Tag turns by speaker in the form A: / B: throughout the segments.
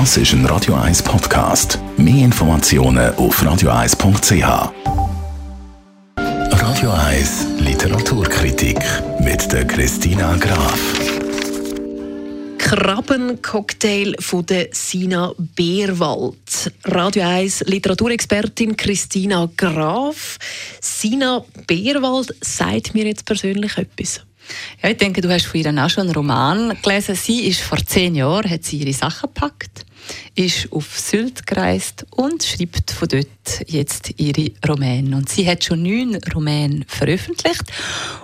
A: Das ist ein Radio 1 Podcast. Mehr Informationen auf radio1.ch. Radio 1 Literaturkritik mit der Christina Graf.
B: Krabbencocktail von der Sina Beerwald. Radio 1 Literaturexpertin Christina Graf. Sina Beerwald sagt mir jetzt persönlich etwas.
C: Ja, ich denke, du hast von ihr auch schon einen Roman gelesen. Sie ist vor zehn Jahren, hat sie ihre Sachen gepackt ist auf Sylt gereist und schreibt von dort jetzt ihre Romane. Und sie hat schon neun Romane veröffentlicht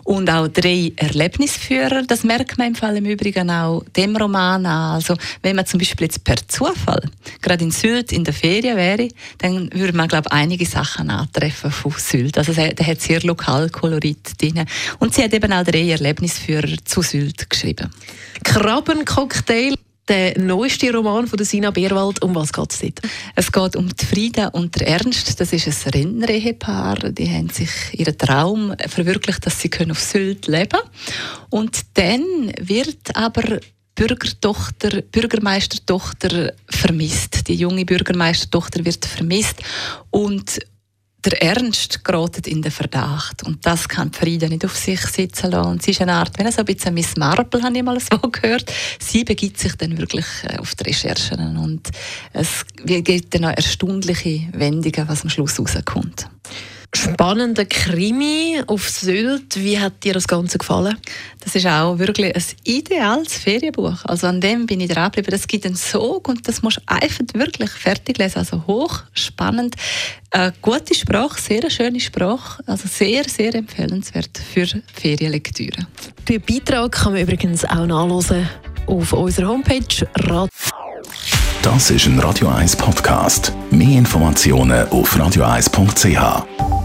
C: und auch drei Erlebnisführer. Das merkt man im Fall im Übrigen auch dem Roman an. Also wenn man zum Beispiel jetzt per Zufall gerade in Sylt in der Ferien wäre, dann würde man glaube einige Sachen antreffen von Sylt. Also der hat sehr Lokalkolorit drin. Und sie hat eben auch drei Erlebnisführer zu Sylt geschrieben.
B: Krabbencocktail der neueste Roman von Sina Beerwald. Um was geht es dort?
C: Es geht um die Frieda und der Ernst. Das ist ein Rennerehepaar. Die haben sich ihren Traum verwirklicht, dass sie auf Sylt leben können. Und dann wird aber Bürgertochter, Bürgermeistertochter vermisst. Die junge Bürgermeistertochter wird vermisst und der Ernst gerät in den Verdacht. Und das kann Frieda nicht auf sich sitzen lassen. Und sie ist eine Art, wenn so ein bisschen Miss Marple, habe ich mal so gehört. Sie begibt sich dann wirklich äh, auf die Recherchen. Und es gibt dann auch erstaunliche Wendungen, was am Schluss rauskommt
B: spannender Krimi auf Sylt. Wie hat dir das Ganze gefallen?
C: Das ist auch wirklich ein ideales Ferienbuch. Also an dem bin ich dran geblieben. Das gibt einen Sog und das musst du einfach wirklich fertig lesen. Also hoch spannend. Eine gute Sprache, sehr schöne Sprache. Also sehr, sehr empfehlenswert für Ferienlektüre.
B: Den Beitrag kann man übrigens auch nachlesen auf unserer Homepage
A: das ist ein Radio 1 Podcast. Mehr Informationen auf radio1.ch.